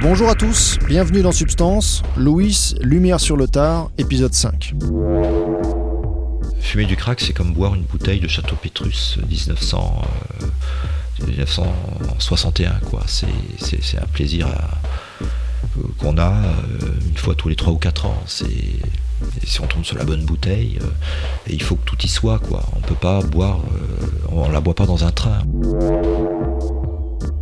Bonjour à tous, bienvenue dans Substance, Louis, Lumière sur le tard, épisode 5. Fumer du crack, c'est comme boire une bouteille de Château Pétrus 1900, 1961. Quoi. C'est, un plaisir qu'on a euh, une fois tous les 3 ou 4 ans. Si on tombe sur la bonne bouteille, euh, il faut que tout y soit. Quoi. On peut pas boire, euh, on la boit pas dans un train.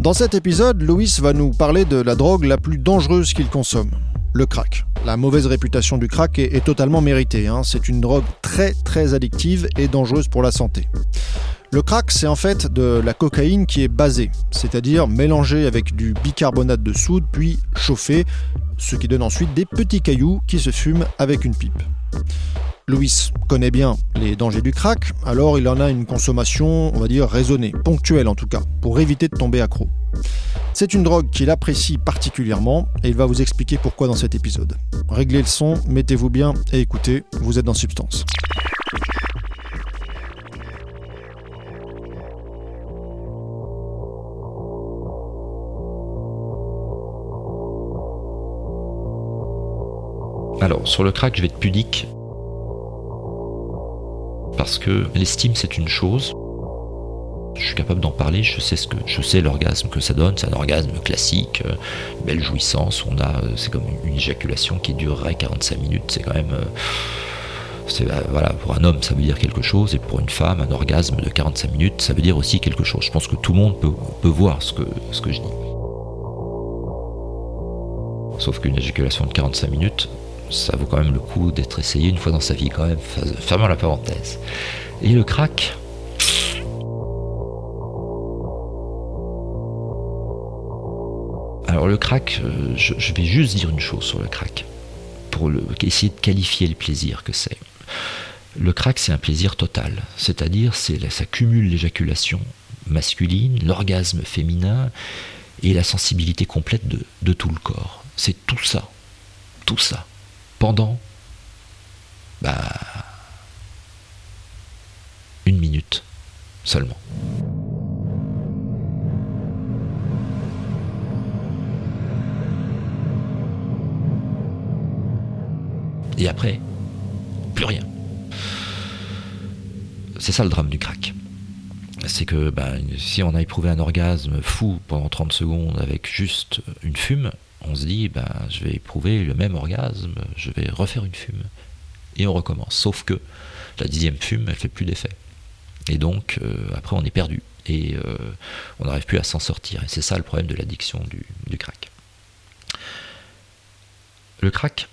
Dans cet épisode, Louis va nous parler de la drogue la plus dangereuse qu'il consomme, le crack. La mauvaise réputation du crack est, totalement méritée. Hein. C'est une drogue très très addictive et dangereuse pour la santé. Le crack, c'est en fait de la cocaïne qui est basée, c'est-à-dire mélangée avec du bicarbonate de soude puis chauffée, ce qui donne ensuite des petits cailloux qui se fument avec une pipe. Louis connaît bien les dangers du crack, alors il en a une consommation, on va dire, raisonnée, ponctuelle en tout cas, pour éviter de tomber accro. C'est une drogue qu'il apprécie particulièrement et il va vous expliquer pourquoi dans cet épisode. Réglez le son, mettez-vous bien et écoutez, vous êtes dans Substance. Alors, sur le crack, je vais être pudique parce que l'estime c'est une chose. Je suis capable d'en parler, je sais ce que je sais l'orgasme que ça donne, c'est un orgasme classique, euh, belle jouissance, on a euh, c'est comme une éjaculation qui durerait 45 minutes, c'est quand même euh, voilà, pour un homme ça veut dire quelque chose et pour une femme un orgasme de 45 minutes ça veut dire aussi quelque chose. Je pense que tout le monde peut, peut voir ce que, ce que je dis. Sauf qu'une éjaculation de 45 minutes, ça vaut quand même le coup d'être essayé une fois dans sa vie quand même, fermons la parenthèse. Et le crack, Alors le crack, euh, je, vais juste dire une chose sur le crack, pour essayer de qualifier le plaisir que c'est. Le crack, c'est un plaisir total, c'est-à-dire ça cumule l'éjaculation masculine, l'orgasme féminin et la sensibilité complète de tout le corps. C'est tout ça, tout ça pendant bah, une minute seulement. Et après, plus rien. C'est ça le drame du crack. C'est que bah, si on a éprouvé un orgasme fou pendant 30 secondes avec juste une fume, on se dit, ben, je vais éprouver le même orgasme, je vais refaire une fume. Et on recommence. Sauf que la dixième fume, elle fait plus d'effet. Et donc, euh, après, on est perdu. Et euh, on n'arrive plus à s'en sortir. Et c'est ça le problème de l'addiction du, crack. Le crack,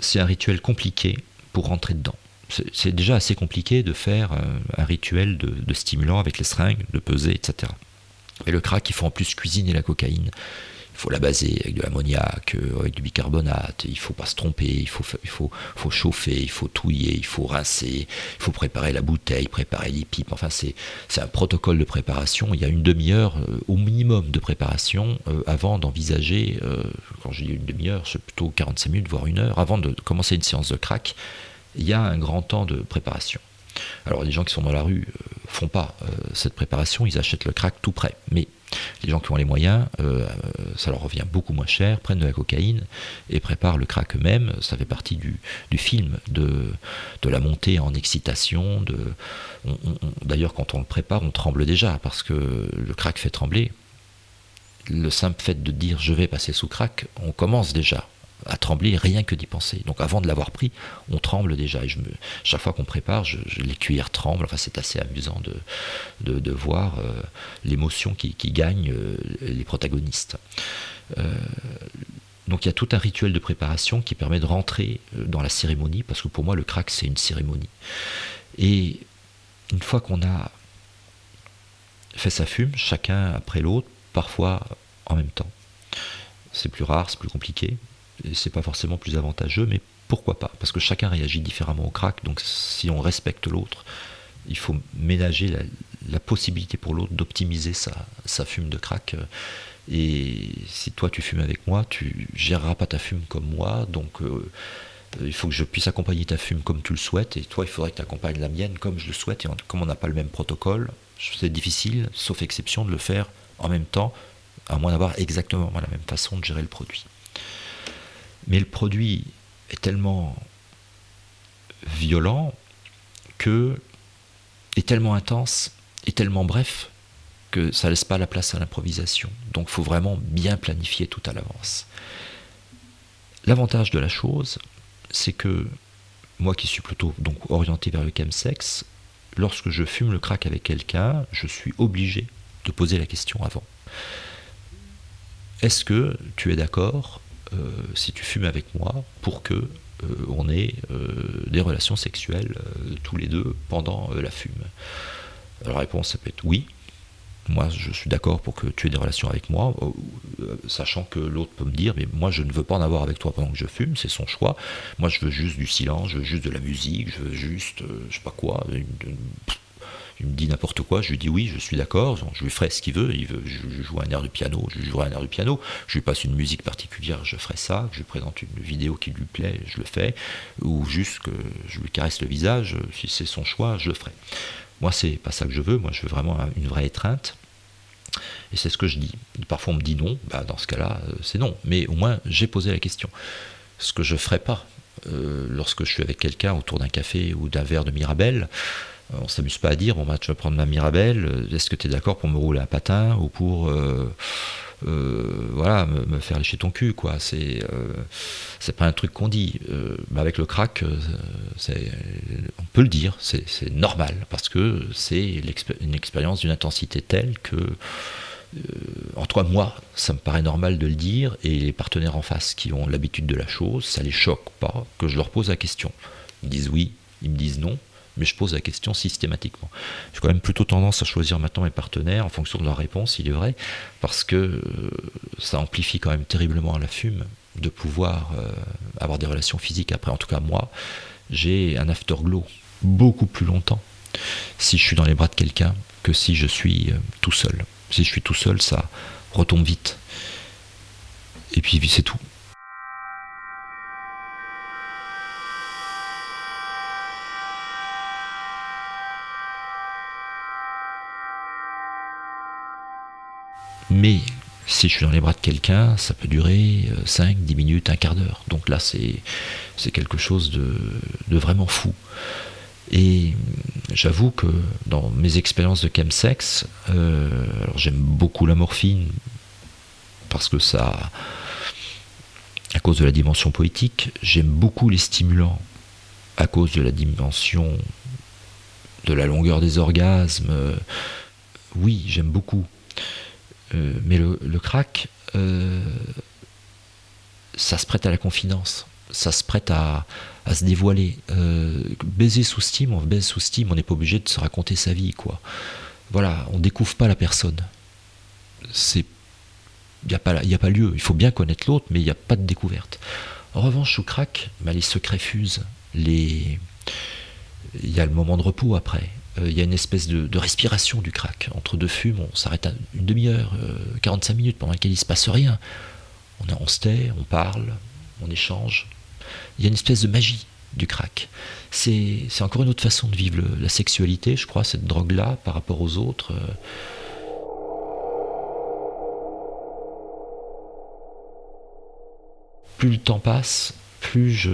c'est un rituel compliqué pour rentrer dedans. C'est déjà assez compliqué de faire euh, un rituel de, de stimulant avec les seringues, de peser, etc. Et le crack, il faut en plus cuisiner la cocaïne il faut la baser avec de l'ammoniac, euh, avec du bicarbonate, il faut pas se tromper, il faut, il faut, faut chauffer, il faut touiller, il faut rincer, il faut préparer la bouteille, préparer les pipes, enfin c'est un protocole de préparation, il y a une demi-heure euh, au minimum de préparation euh, avant d'envisager, quand je dis une demi-heure, c'est plutôt 45 minutes, voire une heure, avant de commencer une séance de crack, il y a un grand temps de préparation. Alors les gens qui sont dans la rue font pas cette préparation, ils achètent le crack tout prêt. Mais les gens qui ont les moyens, euh, ça leur revient beaucoup moins cher, prennent de la cocaïne et préparent le crack eux-mêmes. Ça fait partie du, film, de, de, la montée en excitation. D'ailleurs, quand on le prépare, on tremble déjà parce que le crack fait trembler. Le simple fait de dire je vais passer sous crack, on commence déjà à trembler rien que d'y penser. Donc avant de l'avoir pris, on tremble déjà. Et chaque fois qu'on prépare, les cuillères tremblent. Enfin, c'est assez amusant de, voir euh, l'émotion qui, qui, gagne euh, les protagonistes. Euh, donc il y a tout un rituel de préparation qui permet de rentrer dans la cérémonie, parce que pour moi le crack c'est une cérémonie. Et une fois qu'on a fait sa fume, chacun après l'autre, parfois en même temps. C'est plus rare, c'est plus compliqué, c'est pas forcément plus avantageux, mais pourquoi pas? Parce que chacun réagit différemment au crack, donc si on respecte l'autre, il faut ménager la, possibilité pour l'autre d'optimiser sa, fume de crack. Et si toi tu fumes avec moi, tu géreras pas ta fume comme moi, donc euh, il faut que je puisse accompagner ta fume comme tu le souhaites, et toi il faudrait que tu accompagnes la mienne comme je le souhaite, et comme on n'a pas le même protocole, c'est difficile, sauf exception, de le faire en même temps à moins d'avoir exactement la même façon de gérer le produit. Mais le produit est tellement violent que est tellement intense et tellement bref que ça laisse pas la place à l'improvisation. Donc faut vraiment bien planifier tout à l'avance. L'avantage de la chose, c'est que moi qui suis plutôt donc orienté vers le chemsex, lorsque je fume le crack avec quelqu'un, je suis obligé de poser la question avant. Est-ce que tu es d'accord si tu fumes avec moi pour que euh, on ait euh, des relations sexuelles tous les deux pendant la fume La réponse ça peut être oui. Moi, je suis d'accord pour que tu aies des relations avec moi, sachant que l'autre peut me dire, mais moi, je ne veux pas en avoir avec toi pendant que je fume, c'est son choix. Moi, je veux juste du silence, je veux juste de la musique, je veux juste, je sais pas quoi, il me dit n'importe quoi, je lui dis oui, je suis d'accord, je lui ferai ce qu'il veut, il veut je, joue un air de piano, je jouerai un air de piano, je lui passe une musique particulière, je ferai ça, je lui présente une vidéo qui lui plaît, je le fais, ou juste que je lui caresse le visage, si c'est son choix, je le ferai. Moi, c'est pas ça que je veux, moi je veux vraiment une vraie étreinte. Et c'est ce que je dis. Parfois on me dit non, bah dans ce cas-là, euh, c'est non. Mais au moins, j'ai posé la question. Ce que je ne ferai pas euh, lorsque je suis avec quelqu'un autour d'un café ou d'un verre de Mirabelle, on s'amuse pas à dire bon bah tu vas prendre ma Mirabelle, euh, est-ce que tu es d'accord pour me rouler un patin ou pour euh, voilà me, faire lécher ton cul quoi? C'est pas un truc qu'on dit. Avec le crack on peut le dire c'est normal parce que c'est une expérience d'une intensité telle que en toi moi ça me paraît normal de le dire et les partenaires en face qui ont l'habitude de la chose ça les choque pas que je leur pose la question. Ils disent oui ils me disent non mais je pose la question systématiquement. J'ai quand même plutôt tendance à choisir maintenant mes partenaires en fonction de leur réponse, il est vrai, parce que euh, ça amplifie quand même terriblement la fume de pouvoir euh, avoir des relations physiques après. En tout cas, moi, j'ai un afterglow beaucoup plus longtemps si je suis dans les bras de quelqu'un que si je suis euh, tout seul. Si je suis tout seul, ça retombe vite. Et puis c'est tout. Mais si je suis dans les bras de quelqu'un, ça peut durer 5, euh, 10 minutes, un quart d'heure. Donc là, c'est, quelque chose de, vraiment fou. Et j'avoue que dans mes expériences de chemsex, euh, j'aime beaucoup la morphine parce que ça, à cause de la dimension poétique, j'aime beaucoup les stimulants à cause de la dimension de la longueur des orgasmes. oui, j'aime beaucoup. Euh, mais le, crack, euh, ça se prête à la confidence, ça se prête à, se dévoiler. Euh, baiser sous Steam, on baise sous Steam, on n'est pas obligé de se raconter sa vie, quoi. Voilà, on découvre pas la personne. C'est il n'y a, pas, lieu. Il faut bien connaître l'autre, mais il n'y a pas de découverte. En revanche, sous crack, bah, les secrets fusent. Les... Il y a le moment de repos après. Euh, il y a une espèce de, respiration du crack. Entre deux fumes, on s'arrête une demi-heure, 45 euh, minutes pendant laquelle il ne se passe rien. On, on se tait, on parle, on échange. Il y a une espèce de magie du crack. C'est encore une autre façon de vivre la sexualité, je crois, cette drogue-là, par rapport aux autres. Euh. Plus le temps passe, plus je,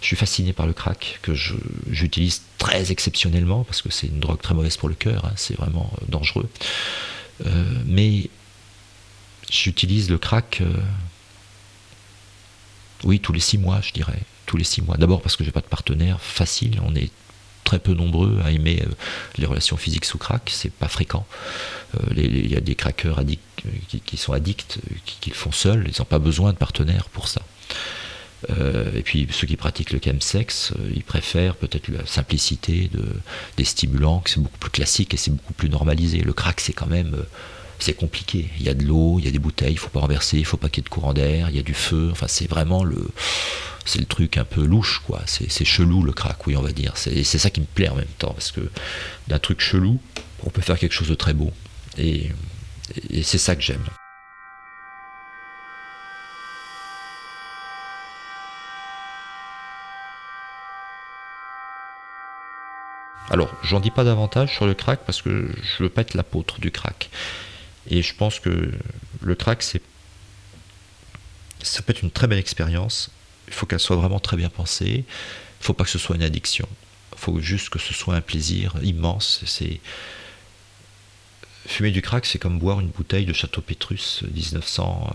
je suis fasciné par le crack, que j'utilise très exceptionnellement, parce que c'est une drogue très mauvaise pour le cœur, hein, c'est vraiment euh, dangereux. Euh, mais j'utilise le crack, euh, oui, tous les six mois, je dirais. Tous les six mois. D'abord parce que j'ai pas de partenaire facile, on est très peu nombreux à aimer les relations physiques sous crack, c'est pas fréquent. Il y a des craqueurs addicts, qui, sont addicts, qui, qui, le font seuls, ils n'ont pas besoin de partenaire pour ça. Euh, et puis ceux qui pratiquent le chemsex, euh, ils préfèrent peut-être la simplicité de, des stimulants, que c'est beaucoup plus classique et c'est beaucoup plus normalisé. Le crack, c'est quand même euh, c'est compliqué. Il y a de l'eau, il y a des bouteilles, il faut pas renverser, il faut pas qu'il y ait de courant d'air, il y a du feu. Enfin, c'est vraiment le, c'est le truc un peu louche, quoi. C'est chelou le crack, oui, on va dire. C'est ça qui me plaît en même temps, parce que d'un truc chelou, on peut faire quelque chose de très beau. et c'est ça que j'aime. Alors, j'en dis pas davantage sur le crack parce que je veux pas être l'apôtre du crack. Et je pense que le crack, c'est ça peut être une très belle expérience. Il faut qu'elle soit vraiment très bien pensée. Il faut pas que ce soit une addiction. Il faut juste que ce soit un plaisir immense. C'est fumer du crack, c'est comme boire une bouteille de Château Pétrus 1900,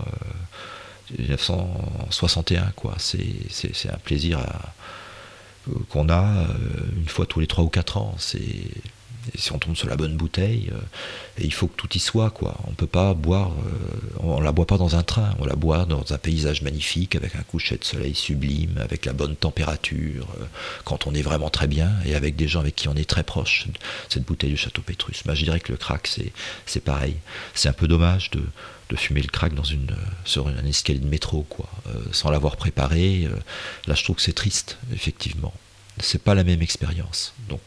1961. Quoi. C'est, un plaisir qu'on a euh, une fois tous les 3 ou 4 ans. C'est si on tombe sur la bonne bouteille, euh, il faut que tout y soit, quoi. On peut pas boire, euh, on, la boit pas dans un train, on la boit dans un paysage magnifique, avec un coucher de soleil sublime, avec la bonne température, euh, quand on est vraiment très bien, et avec des gens avec qui on est très proche, cette bouteille du Château Pétrus. Bah, je dirais que le crack, c'est pareil. C'est un peu dommage de, fumer le crack dans une, sur un escalier de métro, quoi, sans l'avoir préparé. là, je trouve que c'est triste, effectivement. C'est pas la même expérience. Donc,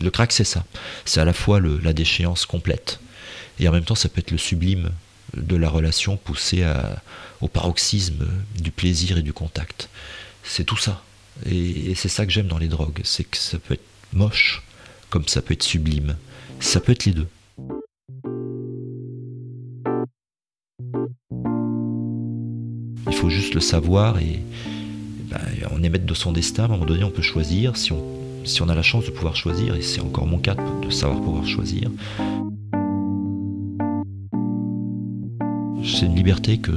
le crack, c'est ça. C'est à la fois la déchéance complète, et en même temps, ça peut être le sublime de la relation poussée au paroxysme du plaisir et du contact. C'est tout ça. Et, c'est ça que j'aime dans les drogues. C'est que ça peut être moche, comme ça peut être sublime. Ça peut être les deux. Il faut juste le savoir et ben, on est maître de son destin. À un moment donné, on peut choisir. Si on si on a la chance de pouvoir choisir, et c'est encore mon cas de savoir pouvoir choisir, c'est une liberté que,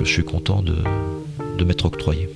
je suis content de, m'être octroyée.